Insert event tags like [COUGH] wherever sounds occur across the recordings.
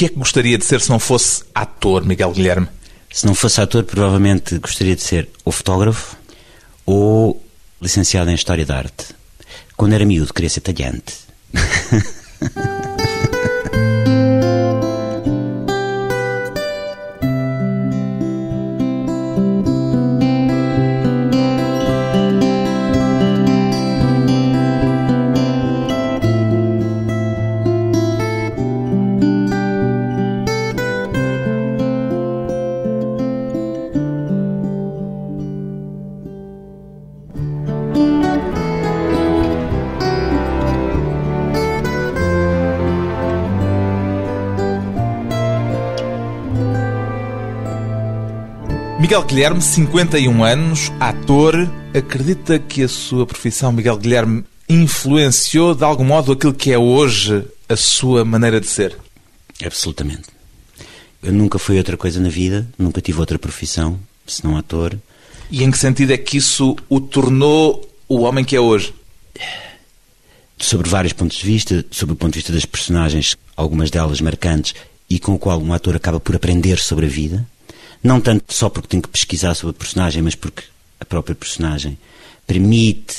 que é que gostaria de ser se não fosse ator, Miguel Guilherme? Se não fosse ator, provavelmente gostaria de ser ou fotógrafo ou licenciado em História da Arte. Quando era miúdo, queria ser talhante. [LAUGHS] Miguel Guilherme, 51 anos, ator, acredita que a sua profissão, Miguel Guilherme, influenciou de algum modo aquilo que é hoje a sua maneira de ser? Absolutamente. Eu nunca fui outra coisa na vida, nunca tive outra profissão, senão ator. E em que sentido é que isso o tornou o homem que é hoje? Sobre vários pontos de vista, sobre o ponto de vista das personagens, algumas delas marcantes, e com o qual um ator acaba por aprender sobre a vida, não tanto só porque tem que pesquisar sobre a personagem, mas porque a própria personagem permite,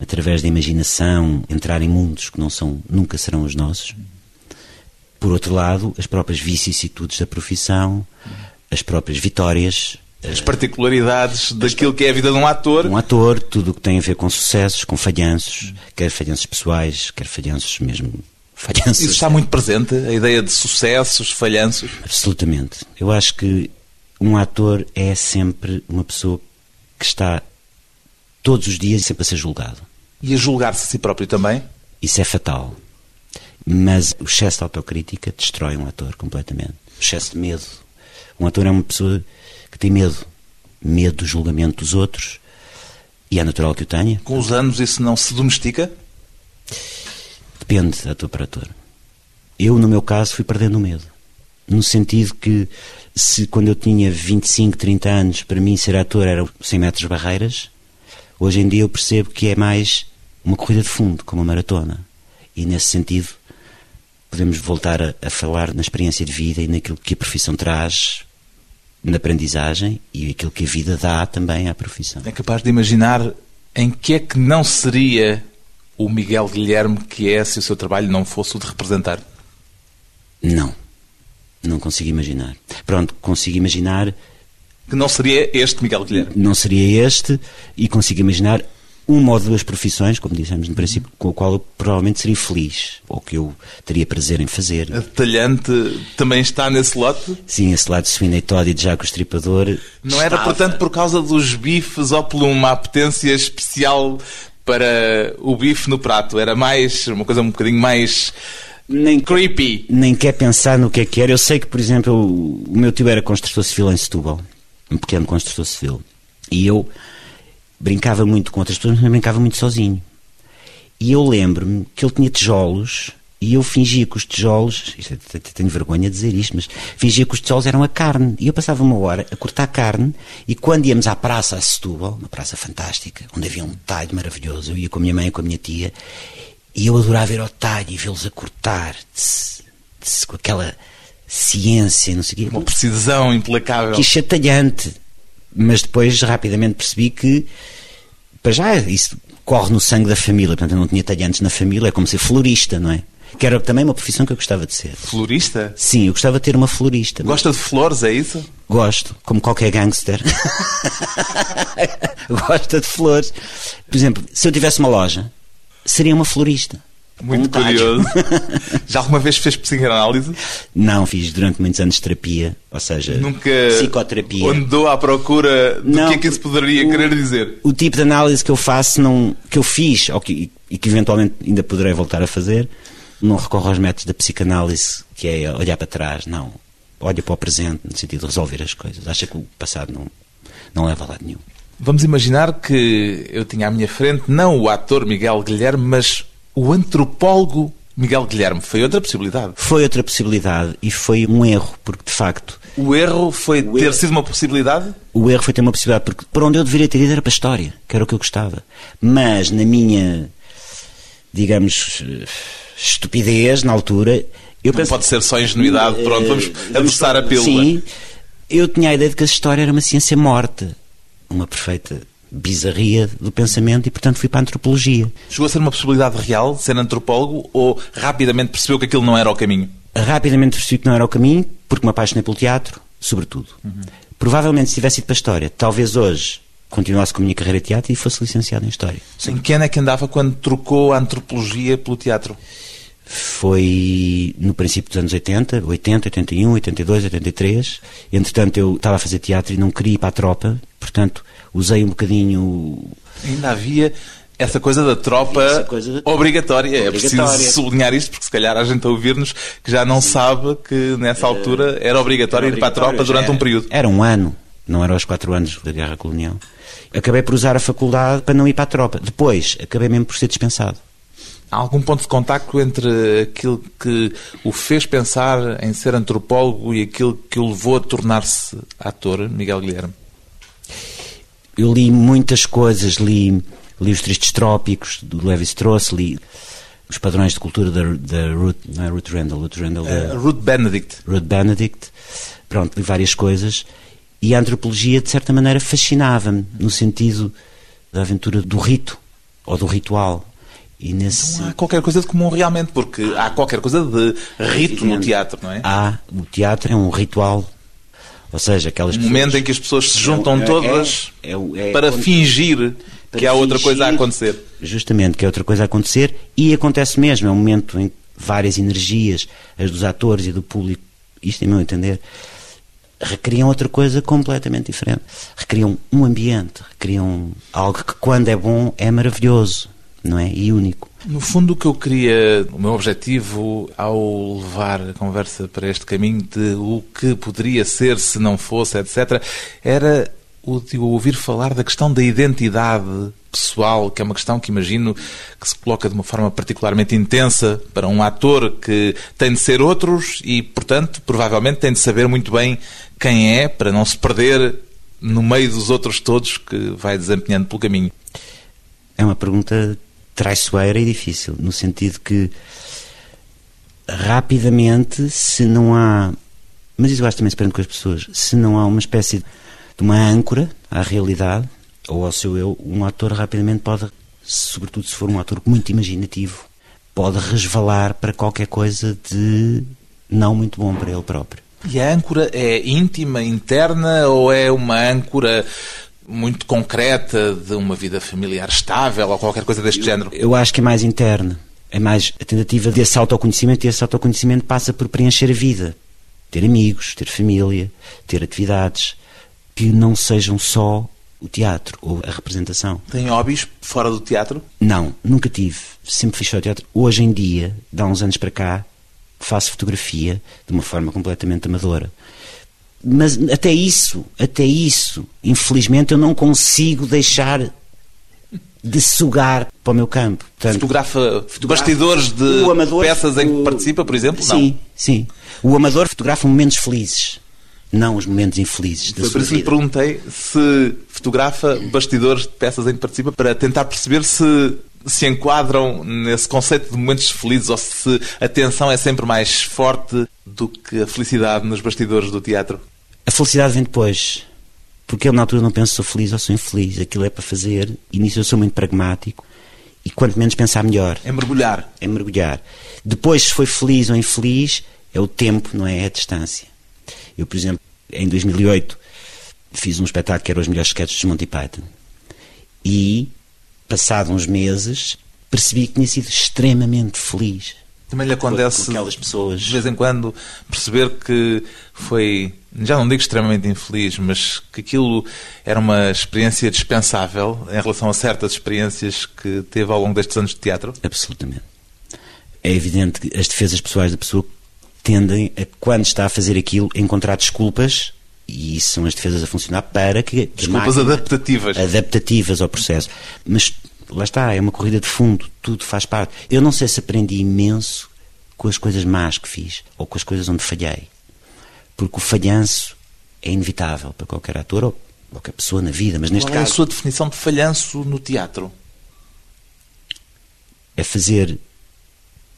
através da imaginação, entrar em mundos que não são, nunca serão os nossos. Por outro lado, as próprias vicissitudes da profissão, as próprias vitórias, as particularidades daquilo que é a vida de um ator. Um ator, tudo o que tem a ver com sucessos, com falhanços, quer falhanços pessoais, quer falhanços mesmo. Falhanços. Isso está muito presente, a ideia de sucessos, falhanços? Absolutamente. Eu acho que um ator é sempre uma pessoa que está todos os dias sempre a ser julgado. E a julgar-se a si próprio também? Isso é fatal. Mas o excesso de autocrítica destrói um ator completamente. O excesso de medo. Um ator é uma pessoa que tem medo. Medo do julgamento dos outros. E é natural que o tenha. Com os anos isso não se domestica? Depende de ator para ator. Eu, no meu caso, fui perdendo o medo. No sentido que se quando eu tinha 25, 30 anos, para mim ser ator era 100 metros barreiras, hoje em dia eu percebo que é mais uma corrida de fundo, como uma maratona. E nesse sentido, podemos voltar a, a falar na experiência de vida e naquilo que a profissão traz na aprendizagem e aquilo que a vida dá também à profissão. É capaz de imaginar em que é que não seria o Miguel Guilherme que é se o seu trabalho não fosse o de representar? Não. Não consigo imaginar. Pronto, consigo imaginar. Que não seria este Miguel Guilherme? Não seria este, e consigo imaginar uma ou duas profissões, como dissemos no princípio, com a qual eu provavelmente seria feliz, ou que eu teria prazer em fazer. A detalhante também está nesse lote? Sim, esse lado de Sweeney Todd e de Jaco Estripador. Não era, portanto, por causa dos bifes ou por uma apetência especial para o bife no prato? Era mais, uma coisa um bocadinho mais nem creepy. Nem quer pensar no que é que era. Eu sei que, por exemplo, o meu tio era construtor civil em Setúbal, um pequeno construtor civil. E eu brincava muito com outras pessoas, mas brincava muito sozinho. E eu lembro-me que ele tinha tijolos e eu fingia que os tijolos, é, tenho vergonha de dizer isto, mas fingia que os tijolos eram a carne. E eu passava uma hora a cortar carne e quando íamos à praça a Setúbal, uma praça fantástica, onde havia um talho maravilhoso, eu ia com a minha mãe e com a minha tia, e eu adorava ver ao talho e vê-los a cortar tss, tss, com aquela ciência, não sei o quê. Uma precisão implacável. Que chatalhante. Mas depois rapidamente percebi que, para já, isso corre no sangue da família. Portanto, eu não tinha talhantes na família. É como ser florista, não é? Que era também uma profissão que eu gostava de ser. Florista? Sim, eu gostava de ter uma florista. Gosta de flores, é isso? Gosto, como qualquer gangster. [LAUGHS] Gosta de flores. Por exemplo, se eu tivesse uma loja, seria uma florista. Muito curioso. [LAUGHS] Já alguma vez fez psicanálise? Não, fiz durante muitos anos terapia, ou seja, Nunca psicoterapia. andou à procura do não, que é que isso poderia o, querer dizer? O tipo de análise que eu faço, não, que eu fiz, ou que, e que eventualmente ainda poderei voltar a fazer, não recorre aos métodos da psicanálise, que é olhar para trás, não. Olha para o presente, no sentido de resolver as coisas. Acha que o passado não, não leva a lado nenhum. Vamos imaginar que eu tinha à minha frente não o ator Miguel Guilherme, mas o antropólogo Miguel Guilherme. Foi outra possibilidade. Foi outra possibilidade e foi um erro, porque de facto. O erro foi o ter erro... sido uma possibilidade? O erro foi ter uma possibilidade, porque para onde eu deveria ter ido era para a história, que era o que eu gostava. Mas na minha, digamos, estupidez, na altura, Eu Não pode ser só ingenuidade, pronto, vamos uh, adoçar a pílula. Sim, eu tinha a ideia de que a história era uma ciência morta, uma perfeita bizarria do pensamento e, portanto, fui para a antropologia. Chegou a ser uma possibilidade real ser antropólogo ou rapidamente percebeu que aquilo não era o caminho? Rapidamente percebi que não era o caminho, porque me apaixonei pelo teatro, sobretudo. Uhum. Provavelmente, se tivesse ido para a História, talvez hoje continuasse com a minha carreira de teatro e fosse licenciado em História. Em que ano é que andava quando trocou a antropologia pelo teatro? Foi no princípio dos anos 80, 80, 81, 82, 83. Entretanto, eu estava a fazer teatro e não queria ir para a tropa, portanto, usei um bocadinho. Ainda havia essa coisa da tropa coisa obrigatória. obrigatória. É preciso sublinhar isto, porque se calhar a gente a ouvir-nos que já não Sim. sabe que nessa altura era obrigatório, era ir para a tropa durante um período. Era um ano, não era os quatro anos da Guerra Colonial. Acabei por usar a faculdade para não ir para a tropa. Depois, acabei mesmo por ser dispensado. Há algum ponto de contacto entre aquilo que o fez pensar em ser antropólogo e aquilo que o levou a tornar-se ator, Miguel Guilherme? Eu li muitas coisas, li, li os Tristes Trópicos, do Levi Strauss, li os padrões de cultura da, da Ruth, não é Ruth Randall, Ruth Randall, uh, Ruth Benedict. Ruth Benedict. Pronto, li várias coisas. E a antropologia, de certa maneira, fascinava-me, no sentido da aventura do rito, ou do ritual. E nesse... Então há qualquer coisa de comum realmente, porque há qualquer coisa de rito no teatro, não é? Há, o teatro é um ritual ou seja, aquelas pessoas... momento em que as pessoas se juntam é, é todas é, é, para fingir para que há outra coisa a acontecer. Justamente, que há outra coisa a acontecer e acontece mesmo. É um momento em que várias energias, as dos atores e do público, isto é meu entender, recriam outra coisa completamente diferente. Recriam um ambiente, recriam algo que, quando é bom, é maravilhoso, não é? E único. No fundo, o que eu queria, o meu objetivo ao levar a conversa para este caminho de o que poderia ser se não fosse, etc., era o de ouvir falar da questão da identidade pessoal, que é uma questão que imagino que se coloca de uma forma particularmente intensa para um ator que tem de ser outros e, portanto, provavelmente tem de saber muito bem quem é para não se perder no meio dos outros todos que vai desempenhando pelo caminho. É uma pergunta traiçoeira e difícil, no sentido que rapidamente, se não há. Mas isso eu acho também se com as pessoas. Se não há uma espécie de uma âncora à realidade ou ao seu eu, um ator rapidamente pode, sobretudo se for um ator muito imaginativo, pode resvalar para qualquer coisa de não muito bom para ele próprio. E a âncora é íntima, interna ou é uma âncora muito concreta de uma vida familiar estável ou qualquer coisa deste eu, género? Eu acho que é mais interna. É mais a tentativa desse autoconhecimento e esse autoconhecimento passa por preencher a vida. Ter amigos, ter família, ter atividades que não sejam só o teatro ou a representação. Tem hobbies fora do teatro? Não, nunca tive. Sempre fiz só teatro. Hoje em dia, dá uns anos para cá, faço fotografia de uma forma completamente amadora mas até isso, até isso, infelizmente eu não consigo deixar de sugar para o meu campo. Portanto, fotografa, fotografa bastidores de amador, peças em que o, participa, por exemplo? Sim, não. sim. O amador fotografa momentos felizes, não os momentos infelizes da Foi por isso que perguntei se fotografa bastidores de peças em que participa para tentar perceber se se enquadram nesse conceito de momentos felizes ou se a tensão é sempre mais forte do que a felicidade nos bastidores do teatro? A felicidade vem depois. Porque eu na altura não penso se sou feliz ou sou infeliz. Aquilo é para fazer e nisso eu sou muito pragmático. E quanto menos pensar, melhor. É mergulhar. É mergulhar. Depois, se foi feliz ou infeliz, é o tempo, não é? É a distância. Eu, por exemplo, em 2008, fiz um espetáculo que era Os Melhores Sketches de Monty Python. E, passado uns meses, percebi que tinha sido extremamente feliz. Também lhe acontece, aquelas pessoas. de vez em quando, perceber que foi, já não digo extremamente infeliz, mas que aquilo era uma experiência dispensável em relação a certas experiências que teve ao longo destes anos de teatro? Absolutamente. É evidente que as defesas pessoais da pessoa tendem a, quando está a fazer aquilo, encontrar desculpas e isso são as defesas a funcionar para que. Desculpas adaptativas. Adaptativas ao processo. Mas lá está, é uma corrida de fundo, tudo faz parte. Eu não sei se aprendi imenso com as coisas más que fiz ou com as coisas onde falhei. Porque o falhanço é inevitável para qualquer ator ou qualquer pessoa na vida, mas neste Qual caso. é a sua definição de falhanço no teatro? É fazer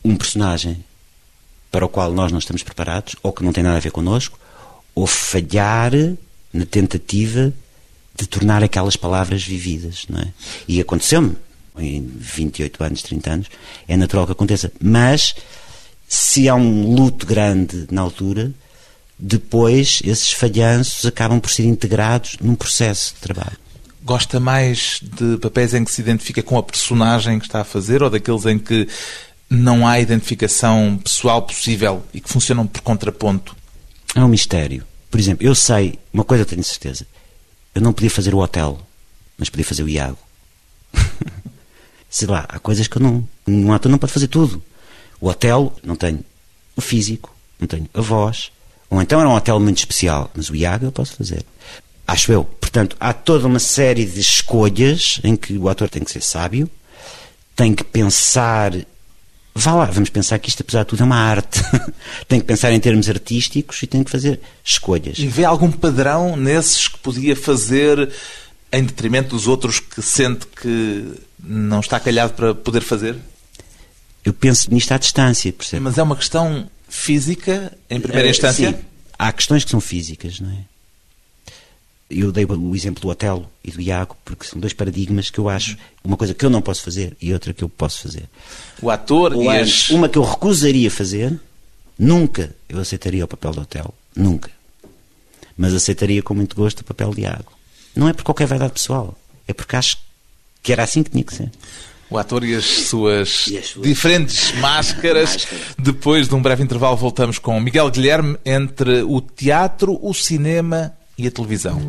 um personagem para o qual nós não estamos preparados, ou que não tem nada a ver connosco, ou falhar na tentativa de tornar aquelas palavras vividas, não é? E aconteceu-me em 28 anos, 30 anos, é natural que aconteça. Mas se há um luto grande na altura, depois esses falhanços acabam por ser integrados num processo de trabalho. Gosta mais de papéis em que se identifica com a personagem que está a fazer ou daqueles em que não há identificação pessoal possível e que funcionam por contraponto? É um mistério. Por exemplo, eu sei, uma coisa eu tenho certeza, eu não podia fazer o hotel, mas podia fazer o Iago. [LAUGHS] Sei lá, há coisas que eu não. Um ator não pode fazer tudo. O hotel, não tenho o físico, não tenho a voz. Ou então era um hotel muito especial, mas o Iago eu posso fazer. Acho eu. Portanto, há toda uma série de escolhas em que o ator tem que ser sábio, tem que pensar. Vá lá, vamos pensar que isto, apesar de tudo, é uma arte. [LAUGHS] tem que pensar em termos artísticos e tem que fazer escolhas. E vê algum padrão nesses que podia fazer em detrimento dos outros que sente que não está calhado para poder fazer? Eu penso nisto à distância, percebe? Mas é uma questão física, em primeira Eh, instância? Sim, há questões que são físicas, não é? Eu dei o exemplo do Otelo e do Iago, porque são dois paradigmas que eu acho, uma coisa que eu não posso fazer e outra que eu posso fazer. O ator Ou e as... uma que eu recusaria fazer, nunca eu aceitaria o papel do Otelo, nunca. Mas aceitaria com muito gosto o papel de Iago. Não é por qualquer verdade pessoal, é porque acho que era assim que tinha que ser. O ator e as suas, E as suas- diferentes [LAUGHS] máscaras. Máscaras. Depois de um breve intervalo, voltamos com Miguel Guilherme entre o teatro, o cinema e a televisão.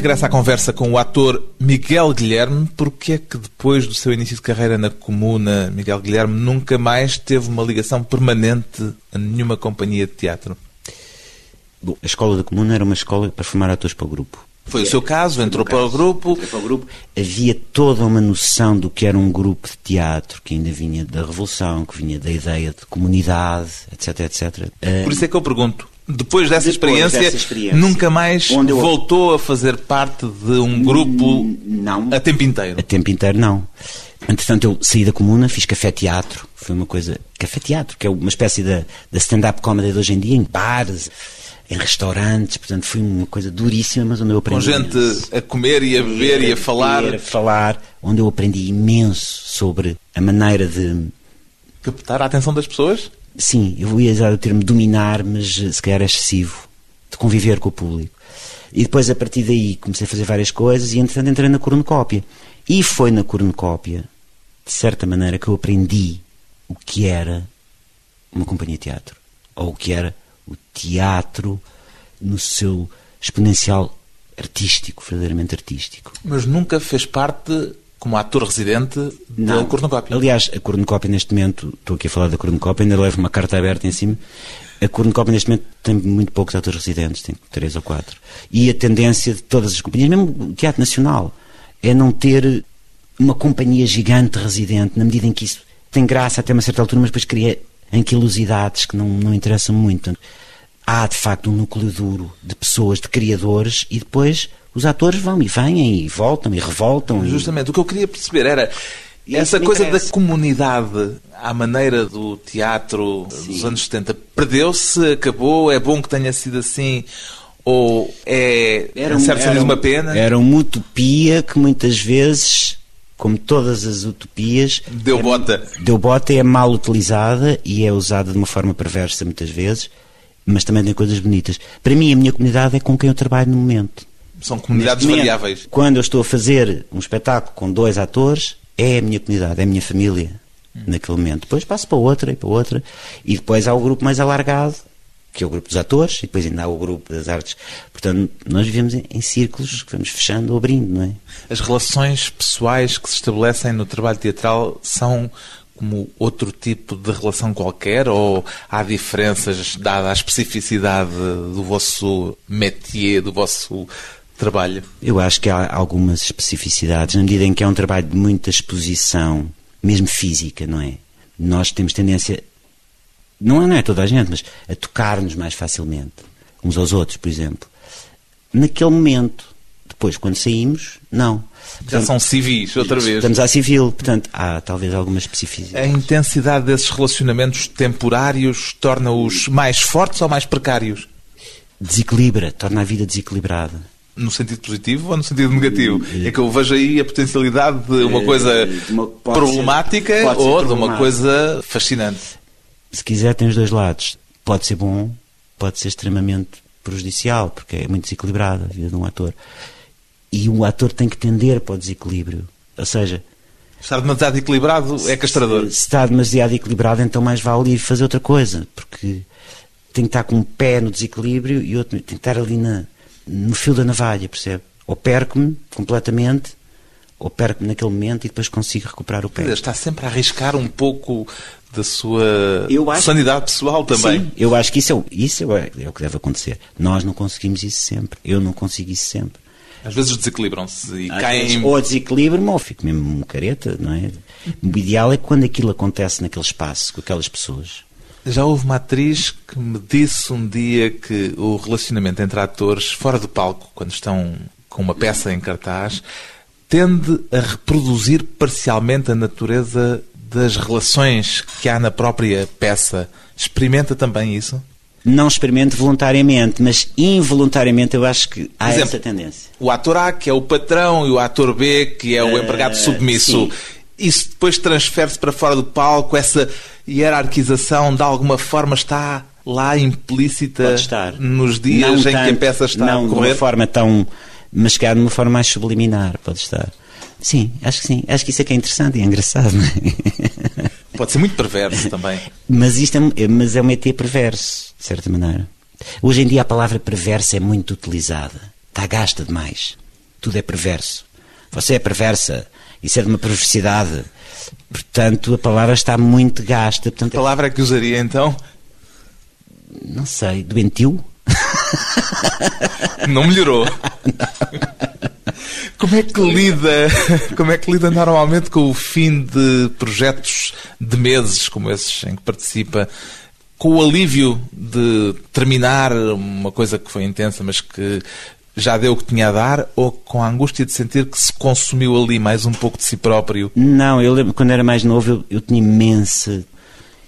Regresso à conversa com o ator Miguel Guilherme, porque é que depois do seu início de carreira na Comuna, Miguel Guilherme nunca mais teve uma ligação permanente a nenhuma companhia de teatro? Bom, a escola da Comuna era uma escola para formar atores para o grupo. Foi o seu caso, entrou para o grupo. Entrei para o grupo. Havia toda uma noção do que era um grupo de teatro, que ainda vinha da Revolução, que vinha da ideia de comunidade, etc, etc. Por isso é que eu pergunto, depois dessa, Depois experiência, dessa experiência, nunca mais eu- voltou a fazer parte de um grupo não. a tempo inteiro? A tempo inteiro, não. Entretanto, eu saí da comuna, fiz café-teatro. Foi uma coisa. Café-teatro, que é uma espécie da, da stand-up comedy de hoje em dia, em bares, em restaurantes. Portanto, foi uma coisa duríssima, mas onde eu aprendi. Com gente imenso. a comer e a beber e a falar, a falar, onde eu aprendi imenso sobre a maneira de. captar a atenção das pessoas? Sim, eu ia usar o termo dominar, mas eh, se calhar é excessivo. De conviver com o público. E depois, a partir daí, comecei a fazer várias coisas e, entretanto, entrei na cornucópia. E foi na cornucópia, de certa maneira, que eu aprendi o que era uma companhia de teatro. Ou o que era o teatro no seu exponencial artístico, verdadeiramente artístico. Mas nunca fez parte, como ator residente, da cornucópia. Aliás, a cornucópia neste momento, estou aqui a falar da cornucópia, ainda levo uma carta aberta em cima. A cornucópia neste momento tem muito poucos atores residentes, tem três ou quatro. E a tendência de todas as companhias, mesmo o Teatro Nacional, é não ter uma companhia gigante residente, na medida em que isso tem graça até uma certa altura, mas depois cria anquilosidades que não, não interessam muito. Portanto, há de facto um núcleo duro de pessoas, de criadores, e depois os atores vão e vêm e voltam e revoltam. e- Justamente, o que eu queria perceber era E essa coisa da comunidade à maneira do teatro dos anos 70 perdeu-se, acabou, é bom que tenha sido assim ou é, em um- certo um- uma pena? Era uma utopia que muitas vezes, como todas as utopias, Deu é- bota. Deu bota, é mal utilizada e é usada de uma forma perversa muitas vezes, mas também tem coisas bonitas. Para mim, a minha comunidade é com quem eu trabalho no momento. São comunidades momento, variáveis. Quando eu estou a fazer um espetáculo com dois atores, é a minha comunidade, é a minha família naquele momento. Depois passo para outra e para outra, e depois há o grupo mais alargado, que é o grupo dos atores, e depois ainda há o grupo das artes. Portanto, nós vivemos em, em, círculos que vamos fechando ou abrindo, não é? As relações pessoais que se estabelecem no trabalho teatral são como outro tipo de relação qualquer ou há diferenças dada a especificidade do vosso métier, do vosso trabalho? Eu acho que há algumas especificidades, na medida em que é um trabalho de muita exposição, mesmo física, não é? Nós temos tendência não é, não é toda a gente, mas a tocar-nos mais facilmente, uns aos outros, por exemplo. Naquele momento, depois, quando saímos, não. Já são civis, outra vez. Estamos à civil, portanto, há talvez alguma especificidade. A intensidade desses relacionamentos temporários torna-os mais fortes ou mais precários? Desequilibra, torna a vida desequilibrada. No sentido positivo ou no sentido negativo? É, é que eu vejo aí a potencialidade de uma é, coisa uma, problemática ser, ou de uma coisa fascinante se quiser, tem os dois lados. Pode ser bom, pode ser extremamente prejudicial, porque é muito desequilibrada a vida de um ator. E o ator tem que tender para o desequilíbrio. Ou seja, Estar demasiado equilibrado é castrador. Se está demasiado equilibrado, então mais vale ir fazer outra coisa, porque tem que estar com um pé no desequilíbrio e outro tem que estar ali na, no fio da navalha, percebe? Ou perco-me completamente, ou perco-me naquele momento e depois consigo recuperar o pé. Está sempre a arriscar um pouco da sua acho, sanidade pessoal também. Sim, eu acho que isso, é, isso é, é o que deve acontecer. Nós não conseguimos isso sempre. Eu não consigo isso sempre. Às vezes desequilibram-se e Às caem. Vezes, ou desequilibram ou fico mesmo careta, não é? O ideal é quando aquilo acontece naquele espaço, com aquelas pessoas. Já houve uma atriz que me disse um dia que o relacionamento entre atores fora do palco, quando estão com uma peça em cartaz, tende a reproduzir parcialmente a natureza das relações que há na própria peça, experimenta também isso? Não experimento voluntariamente, mas involuntariamente eu acho que há exemplo, essa tendência. O ator A, que é o patrão, e o ator B, que é o uh, empregado submisso. Isso depois transfere-se para fora do palco, essa hierarquização de alguma forma está lá implícita nos dias não em tanto, que a peça está não a correr? De uma forma tão... mas de uma forma mais subliminar, pode estar. Sim, acho que sim. Acho que isso é que é interessante e é engraçado. É? [LAUGHS] Pode ser muito perverso também. mas isto é, mas é um ET perverso, de certa maneira. Hoje em dia a palavra perversa é muito utilizada. Está gasta demais. Tudo é perverso. Você é perversa. Isso é de uma perversidade. Portanto, a palavra está muito gasta. Portanto, a palavra é que usaria então? Não sei. Doentio? [LAUGHS] Não melhorou. Não. Como é que lida, como é que lida normalmente com o fim de projetos de meses como esses em que participa? Com o alívio de terminar uma coisa que foi intensa, mas que já deu o que tinha a dar, ou com a angústia de sentir que se consumiu ali mais um pouco de si próprio? Não, eu lembro quando era mais novo, eu, eu tinha imensa.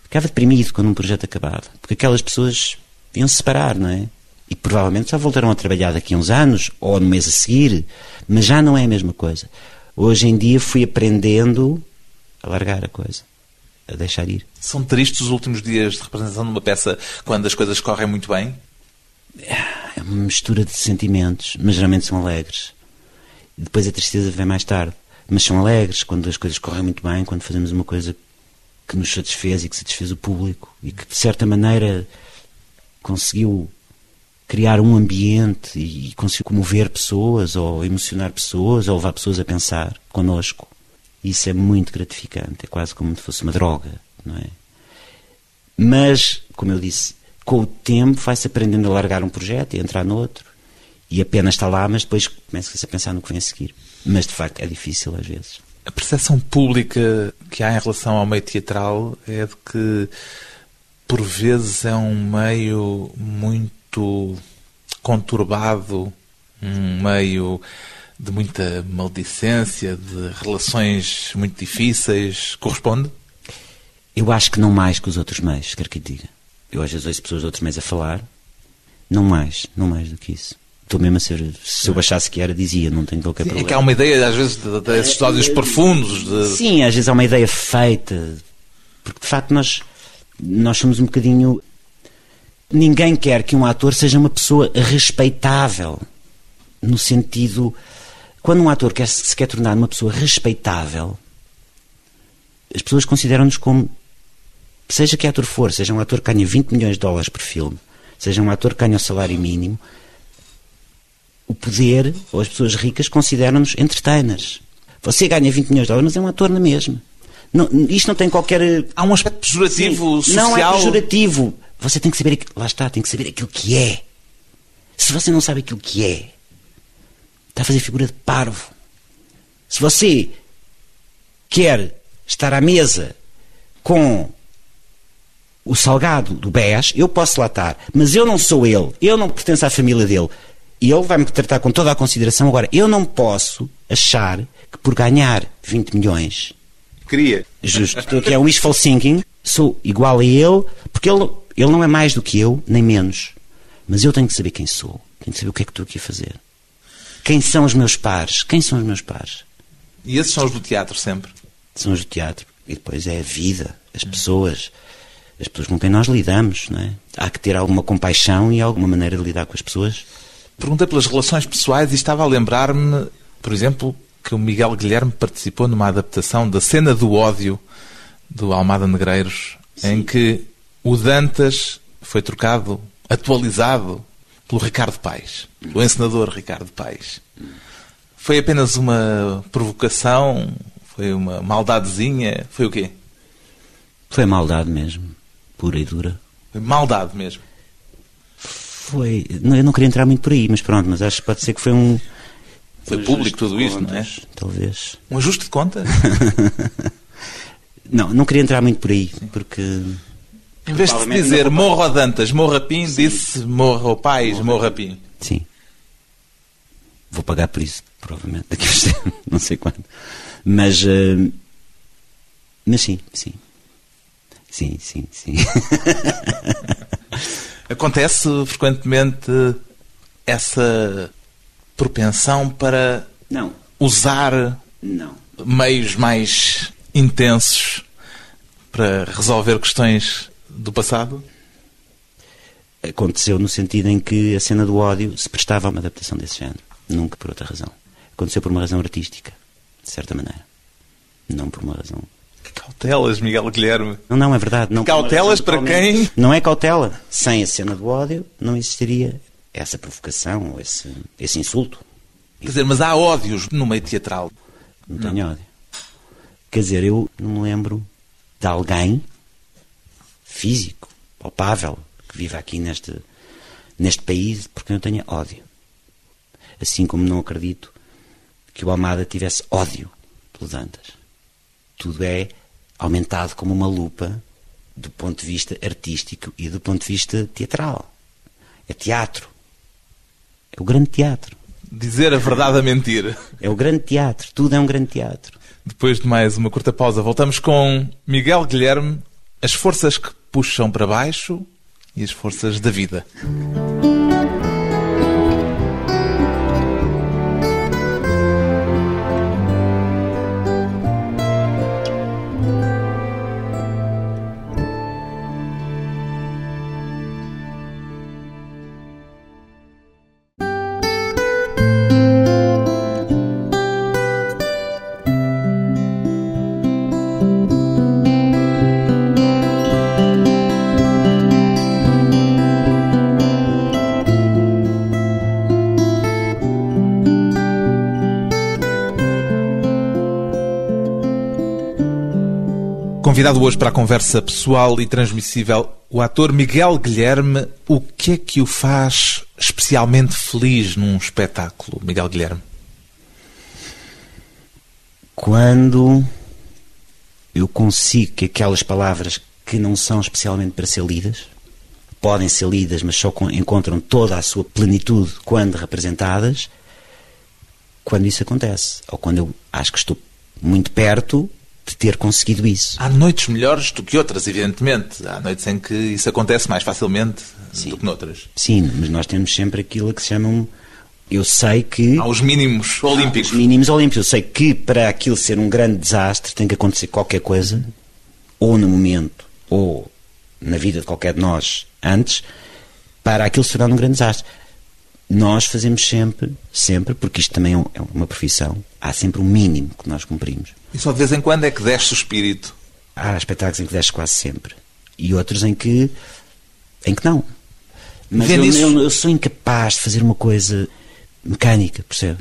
Ficava deprimido quando um projeto acabava, porque aquelas pessoas iam se separar, não é? e provavelmente só voltarão a trabalhar daqui a uns anos ou no mês a seguir, mas já não é a mesma coisa. Hoje em dia fui aprendendo a largar a coisa, a deixar ir. São tristes os últimos dias de representação de uma peça quando as coisas correm muito bem? É uma mistura de sentimentos, mas geralmente são alegres. Depois a tristeza vem mais tarde. Mas são alegres quando as coisas correm muito bem, quando fazemos uma coisa que nos satisfez e que satisfez o público e que de certa maneira conseguiu criar um ambiente e conseguir comover pessoas ou emocionar pessoas ou levar pessoas a pensar connosco. Isso é muito gratificante, é quase como se fosse uma droga, não é? Mas, como eu disse, com o tempo vai-se aprendendo a largar um projeto e entrar noutro e apenas está lá, mas depois começa-se a pensar no que vem a seguir. Mas, de facto, é difícil às vezes. A percepção pública que há em relação ao meio teatral é de que, por vezes, é um meio muito muito conturbado, um meio de muita maldicência, de relações muito difíceis, corresponde? Eu acho que não mais que os outros meios, quer que diga. Eu às vezes ouço pessoas de outros meios a falar, não mais, não mais do que isso. Estou mesmo a ser, se eu baixasse que era, dizia, não tenho qualquer Sim, problema. É que há uma ideia, às vezes, desses de, ódios profundos. De... Sim, às vezes há uma ideia feita, porque de facto nós, nós somos um bocadinho ninguém quer que um ator seja uma pessoa respeitável. No sentido. Quando um ator quer, se quer tornar uma pessoa respeitável, as pessoas consideram-nos como. Seja que ator for, seja um ator que ganha 20 milhões de dólares por filme, seja um ator que ganha o salário mínimo, o poder, ou as pessoas ricas, consideram-nos entertainers. Você ganha 20 milhões de dólares, mas é um ator na mesma. Não, isto não tem qualquer. Há um aspecto pejorativo, Sim, social. Não é pejorativo. Você tem que saber. Lá está, tem que saber aquilo que é. Se você não sabe aquilo que é, está a fazer figura de parvo. Se você quer estar à mesa com o salgado do BES, eu posso lá estar, mas eu não sou ele, eu não pertenço à família dele. E ele vai-me tratar com toda a consideração. Agora, eu não posso achar que por ganhar 20 milhões. Queria. Justo. Que é um wishful thinking. Sou igual a ele, porque ele, ele não é mais do que eu, nem menos. Mas eu tenho que saber quem sou. Tenho que saber o que é que estou aqui a fazer. Quem são os meus pares? Quem são os meus pares? E esses são os do teatro sempre. São os do teatro. E depois é a vida, as pessoas. As pessoas com quem nós lidamos, não é? Há que ter alguma compaixão e alguma maneira de lidar com as pessoas. Perguntei pelas relações pessoais e estava a lembrar-me, por exemplo, que o Miguel Guilherme participou numa adaptação da cena do ódio do Almada Negreiros, Sim. em que o Dantas foi trocado, atualizado pelo Ricardo Paes, o encenador Ricardo Paes. Foi apenas uma provocação? Foi uma maldadezinha? Foi o quê? Foi maldade mesmo, pura e dura. Foi maldade mesmo. Foi. Eu não queria entrar muito por aí, mas pronto, mas acho que pode ser que foi um. Foi um público tudo isto, não é? Talvez. Um ajuste de contas? [LAUGHS] não, não queria entrar muito por aí, porque. Em vez de dizer morro a Dantas, morro a Pim, Sim. disse morro ao Pais, morro a Pim. Sim. Vou pagar por isso, provavelmente, daqui a [LAUGHS] não sei quando. Mas. Uh, mas sim, sim. Sim, sim, sim. [LAUGHS] Acontece frequentemente essa propensão para não. usar não. meios mais intensos para resolver questões do passado? Aconteceu no sentido em que a cena do ódio se prestava a uma adaptação desse género. Nunca por outra razão. Aconteceu por uma razão artística, de certa maneira. Não por uma razão Cautelas, Miguel Guilherme. Não, não, é verdade. Não Cautelas para quem? Não é cautela. Sem a cena do ódio não existiria essa provocação, esse, esse insulto. Quer dizer, mas há ódios no meio teatral. Não, não tenho ódio. Quer dizer, eu não me lembro de alguém físico, palpável, que viva aqui neste, neste país porque eu tenha ódio. Assim como não acredito que o Almada tivesse ódio pelos Antas. Tudo é aumentado como uma lupa do ponto de vista artístico e do ponto de vista teatral. É teatro. É o grande teatro. Dizer a verdade a mentir. É o grande teatro. Tudo é um grande teatro. Depois de mais uma curta pausa, voltamos com Miguel Guilherme, as forças que puxam para baixo e as forças da vida. Convidado hoje para a conversa pessoal e transmissível, o ator Miguel Guilherme. O que é que o faz especialmente feliz num espetáculo, Miguel Guilherme? Quando eu consigo que aquelas palavras que não são especialmente para ser lidas, podem ser lidas, mas só encontram toda a sua plenitude quando representadas, quando isso acontece. Ou quando eu acho que estou muito perto de ter conseguido isso. Há noites melhores do que outras, evidentemente. Há noites em que isso acontece mais facilmente Sim. do que noutras. Sim, mas nós temos sempre aquilo que se chama Eu sei que. Há os mínimos olímpicos. Há os mínimos olímpicos. Eu sei que para aquilo ser um grande desastre tem que acontecer qualquer coisa, ou no momento, ou na vida de qualquer de nós antes, para aquilo se tornar um grande desastre nós fazemos sempre, sempre, porque isto também é, é uma profissão, há sempre um mínimo que nós cumprimos. E só de vez em quando é que desce o espírito? Há espetáculos em que desce quase sempre. E outros em que, em que não. Mas eu, eu- eu sou incapaz de fazer uma coisa mecânica, percebe?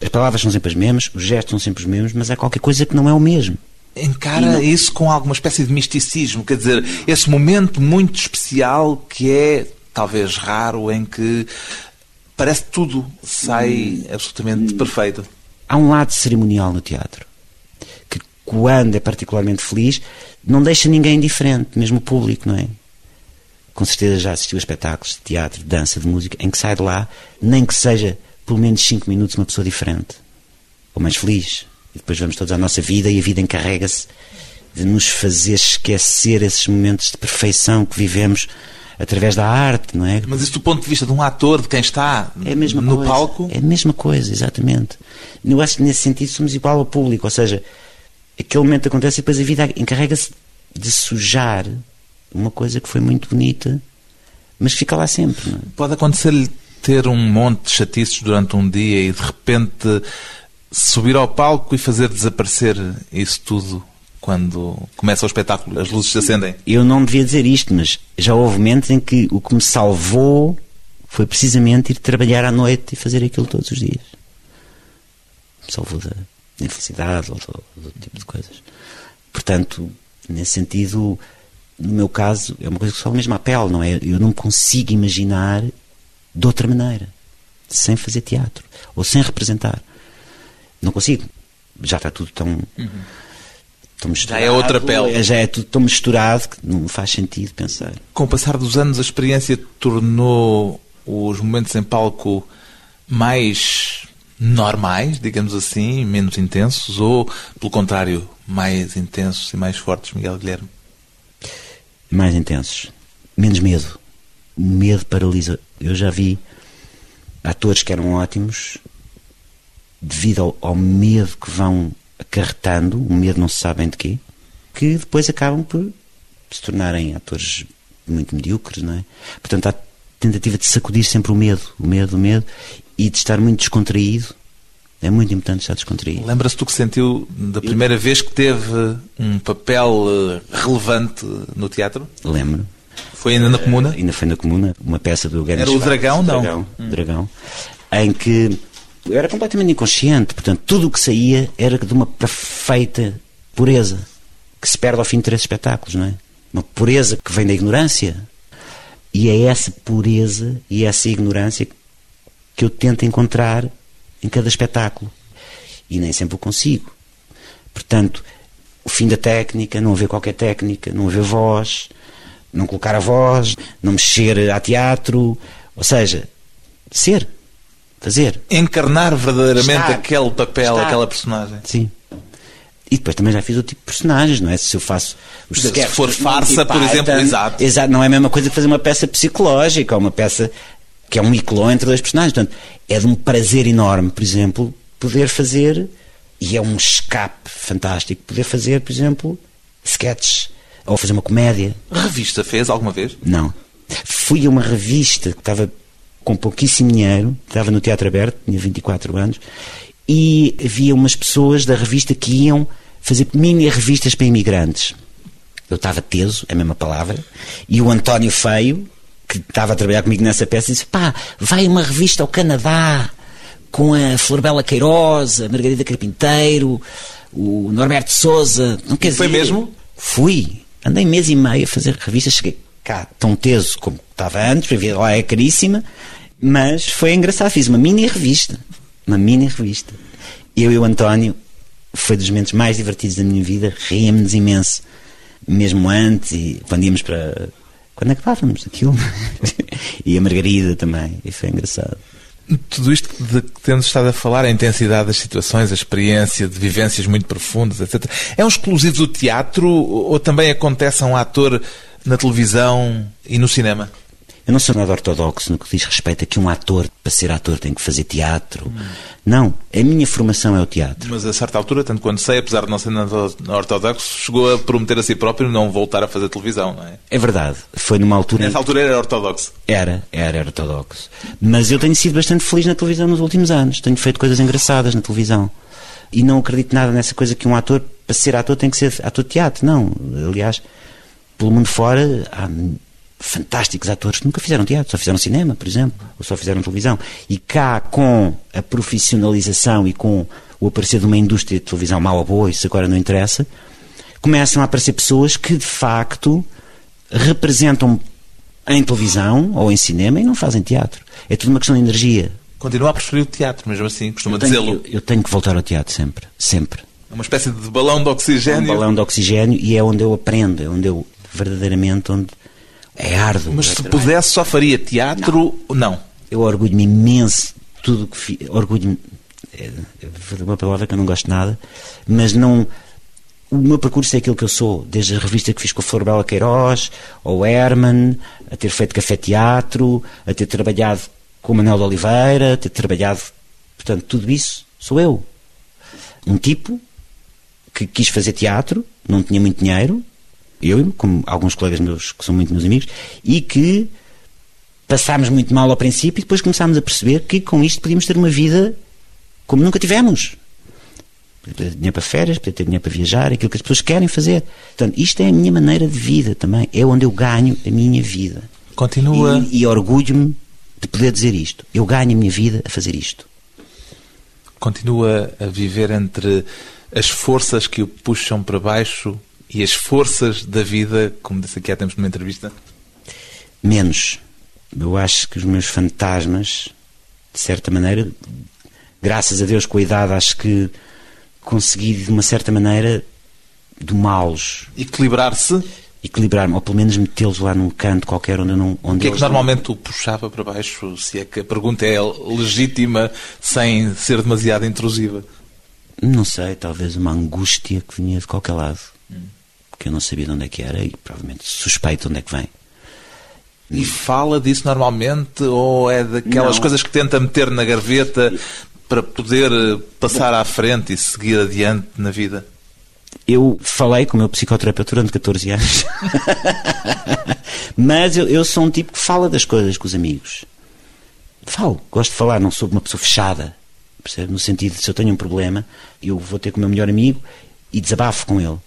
As palavras são sempre as mesmas, os gestos são sempre os mesmos, mas há qualquer coisa que não é o mesmo. Encara não- isso com alguma espécie de misticismo, quer dizer, esse momento muito especial que é talvez raro em que parece que tudo sai absolutamente perfeito. Há um lado cerimonial no teatro que, quando é particularmente feliz, não deixa ninguém indiferente, mesmo o público, não é? Com certeza já assistiu a espetáculos de teatro, de dança, de música, em que sai de lá, nem que seja pelo menos 5 minutos, uma pessoa diferente ou mais feliz. E depois vamos todos à nossa vida e a vida encarrega-se de nos fazer esquecer esses momentos de perfeição que vivemos através da arte, não é? Mas isso do ponto de vista de um ator, de quem está É no coisa. palco, É a mesma coisa, exatamente. Eu acho que nesse sentido somos igual ao público, ou seja, aquele momento acontece e depois a vida encarrega-se de sujar uma coisa que foi muito bonita, mas fica lá sempre. É? pode acontecer-lhe ter um monte de chatices durante um dia e de repente subir ao palco e fazer desaparecer isso tudo quando começa o espetáculo, as luzes se acendem. Eu não devia dizer isto, mas já houve momentos em que o que me salvou foi precisamente ir trabalhar à noite e fazer aquilo todos os dias. Me salvou da infelicidade ou do, do tipo de coisas. Portanto, nesse sentido, no meu caso, é uma coisa que só mesmo à pele, não é? Eu não consigo imaginar de outra maneira, sem fazer teatro ou sem representar. Não consigo. Já está tudo tão. tão misturado, é outra pele. Já é tudo tão misturado que não faz sentido pensar. Com o passar dos anos, a experiência tornou os momentos em palco mais normais, digamos assim, menos intensos, ou, pelo contrário, mais intensos e mais fortes, Miguel Guilherme? mais intensos, menos medo. O medo paralisa. Eu já vi atores que eram ótimos devido ao, ao medo que vão acarretando, o medo não se sabem de quê, que depois acabam por se tornarem atores muito medíocres, não é? Portanto, há tentativa de sacudir sempre o medo, o medo, o medo, e de estar muito descontraído. É muito importante estar descontraído. Lembra-se do que sentiu da primeira vez que teve um papel eh, relevante no teatro? Lembro. Foi ainda na comuna? Ainda foi na comuna, uma peça do Eugênio Era o Dragão, não? Dragão, Dragão, em que eu era completamente inconsciente, portanto, tudo o que saía era de uma perfeita pureza, que se perde ao fim de três espetáculos, não é? Uma pureza que vem da ignorância. E é essa pureza e essa ignorância que eu tento encontrar em cada espetáculo. E nem sempre o consigo. Portanto, o fim da técnica, não haver qualquer técnica, não haver voz, não colocar a voz, não mexer a teatro, ou seja, ser, fazer. Encarnar verdadeiramente Estar. aquele papel, Estar. aquela personagem. Sim. E depois também já fiz o tipo de personagens, não é? Se eu faço os Se for farsa, por exemplo, Python, exato. Exato, não é a mesma coisa que fazer uma peça psicológica, ou uma peça que é um micló entre dois personagens. Portanto, é de um prazer enorme, por exemplo, poder fazer, e é um escape fantástico, poder fazer, por exemplo, sketches, ou fazer uma comédia. Revista fez alguma vez? Não. Fui a uma revista que estava com pouquíssimo dinheiro, estava no Teatro Aberto, tinha 24 anos, e havia umas pessoas da revista que iam fazer mini revistas para imigrantes. Eu estava teso, é a mesma palavra, e o António Feio, que estava a trabalhar comigo nessa peça, disse: pá, vai uma revista ao Canadá com a Florbela Queiroz, a Margarida Carpinteiro, o Norberto Souza. Não quer Foi dizer- mesmo? Fui. Andei mês e meio a fazer revistas. Cheguei cá tão teso como estava antes, a vida lá é caríssima, mas foi engraçado. Fiz uma mini revista. Uma mini revista. Eu e o António, foi dos momentos mais divertidos da minha vida, ríamos imenso. Mesmo antes, e quando íamos para. Quando acabávamos aquilo. [LAUGHS] e a Margarida também, e foi engraçado. Tudo isto de que temos estado a falar, a intensidade das situações, a experiência de vivências muito profundas, etc. É um exclusivo do teatro ou também acontece a um ator na televisão e no cinema? Eu não sou nada ortodoxo no que diz respeito a que um ator, para ser ator, tem que fazer teatro. Não. A minha formação é o teatro. Mas a certa altura, tanto quanto sei, apesar de não ser nada ortodoxo, chegou a prometer a si próprio não voltar a fazer televisão, não é? É verdade. Foi numa altura. Nessa altura era ortodoxo. Era, era ortodoxo. Mas eu tenho sido bastante feliz na televisão nos últimos anos. Tenho feito coisas engraçadas na televisão. E não acredito nada nessa coisa que um ator, para ser ator, tem que ser ator de teatro. Não. Aliás, pelo mundo fora, há fantásticos atores que nunca fizeram teatro, só fizeram cinema, por exemplo, ou só fizeram televisão. E cá, com a profissionalização e com o aparecer de uma indústria de televisão mal ou boa, isso agora não interessa, começam a aparecer pessoas que, de facto, representam em televisão ou em cinema e não fazem teatro. É tudo uma questão de energia. Continua a preferir o teatro, mesmo assim, costuma dizê-lo. Eu, eu, tenho que voltar ao teatro sempre, sempre. É uma espécie de balão de oxigênio. É um balão de oxigênio e é onde eu aprendo, é onde eu verdadeiramente onde é árduo. Mas se pudesse só faria teatro? Não. não. Eu orgulho-me imenso tudo que fiz. Orgulho-me. É, é uma palavra que eu não gosto nada, mas não. O meu percurso é aquilo que eu sou, desde a revista que fiz com a Flor Bela Queiroz, ao Herman, a ter feito café-teatro, a ter trabalhado com o Manuel de Oliveira, a ter trabalhado. Portanto, tudo isso sou eu. Um tipo que quis fazer teatro, não tinha muito dinheiro, eu, como alguns colegas meus que são muito meus amigos, e que passámos muito mal ao princípio e depois começámos a perceber que com isto podíamos ter uma vida como nunca tivemos. Poder ter dinheiro para férias, poder ter dinheiro para viajar, aquilo que as pessoas querem fazer. Portanto, isto é a minha maneira de vida também. É onde eu ganho a minha vida. Continua. E, e orgulho-me de poder dizer isto. Eu ganho a minha vida a fazer isto. Continua a viver entre as forças que o puxam para baixo e as forças da vida, como disse aqui há tempos numa entrevista? Menos. Eu acho que os meus fantasmas, de certa maneira, graças a Deus com a idade, acho que consegui de uma certa maneira domá-los. Equilibrar-se? Equilibrar-me, ou pelo menos metê-los lá num canto qualquer onde não. Onde o que é que normalmente não... o puxava para baixo? Se é que a pergunta é legítima, sem ser demasiado intrusiva? Não sei, talvez uma angústia que vinha de qualquer lado. Que eu não sabia de onde é que era e provavelmente suspeito de onde é que vem. E fala disso normalmente ou é daquelas não. coisas que tenta meter na gaveta para poder eh, passar à frente e seguir adiante na vida? Eu falei com o meu psicoterapeuta durante 14 anos. [LAUGHS] Mas eu, eu, sou um tipo que fala das coisas com os amigos. Falo, gosto de falar, não sou uma pessoa fechada. Percebe? No sentido de se eu tenho um problema, eu vou ter com o meu melhor amigo e desabafo com ele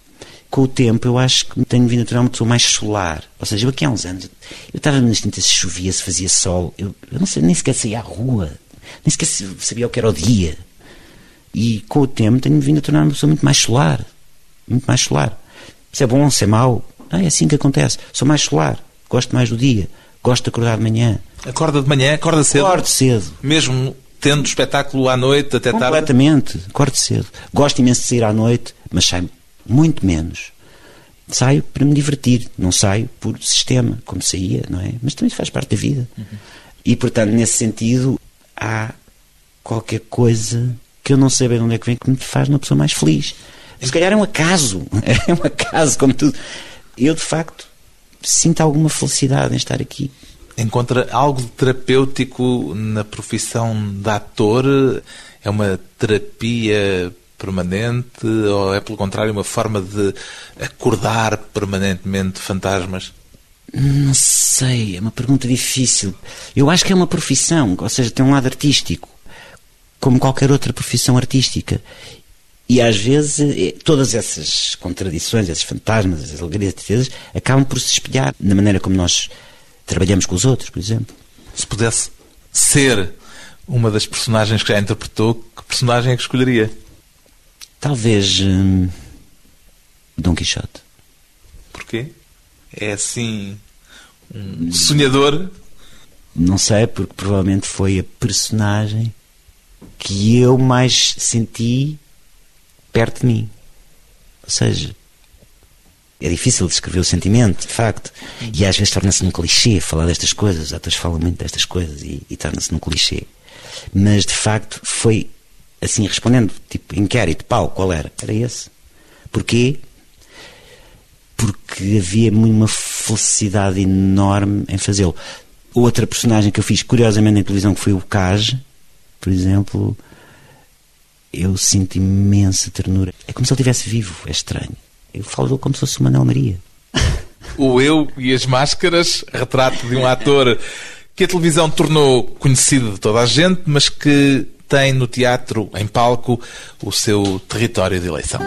com o tempo eu acho que tenho vindo a tornar uma pessoa mais solar. Ou seja, eu aqui há uns anos, eu estava nas tintas se chovia, se fazia sol, eu, eu não sei, nem sequer saía à rua, nem sequer sabia o que era o dia. E com o tempo tenho vindo a tornar uma pessoa muito mais solar. Muito mais solar. Se é bom, se é mau, ah, é assim que acontece. Sou mais solar, gosto mais do dia, gosto de acordar de manhã. Acorda de manhã, acorda cedo? Acordo cedo. Mesmo tendo espetáculo à noite até tarde? Completamente, acordo cedo. Gosto imenso de sair à noite, mas saio muito menos. Saio para me divertir, não saio por sistema, como saía, não é? Mas também faz parte da vida. Uhum. E, portanto, nesse sentido, há qualquer coisa que eu não sei bem de onde é que vem que me faz uma pessoa mais feliz. Se calhar é um acaso, [LAUGHS] é um acaso, como tudo. Eu, de facto, sinto alguma felicidade em estar aqui. Encontra algo terapêutico na profissão de ator? É uma terapia permanente ou é, pelo contrário, uma forma de acordar permanentemente fantasmas? Não sei, é uma pergunta difícil. Eu acho que é uma profissão, ou seja, tem um lado artístico, como qualquer outra profissão artística. E às vezes eh, todas essas contradições, esses fantasmas, essas alegrias tristezas, acabam por se espelhar na maneira como nós trabalhamos com os outros, por exemplo. Se pudesse ser uma das personagens que já interpretou, que personagem é que escolheria? Talvez. Hum, Dom Quixote. Porquê? É assim. um sonhador? Não sei, porque provavelmente foi a personagem que eu mais senti perto de mim. Ou seja, é difícil descrever o sentimento, de facto. E às vezes torna-se num clichê falar destas coisas. Os atores falam muito destas coisas e, e torna-se num clichê. Mas de facto foi assim respondendo, tipo, inquérito, pau, qual era? Era esse. Porquê? Porque havia uma felicidade enorme em fazê-lo. Outra personagem que eu fiz, curiosamente, na televisão, que foi o Cage, por exemplo, eu sinto imensa ternura. É como se ele estivesse vivo, é estranho. Eu falo dele como se fosse o Manuel Maria. [LAUGHS] O Eu e as Máscaras, retrato de um ator que a televisão tornou conhecido de toda a gente, mas que tem no teatro, em palco, o seu território de eleição.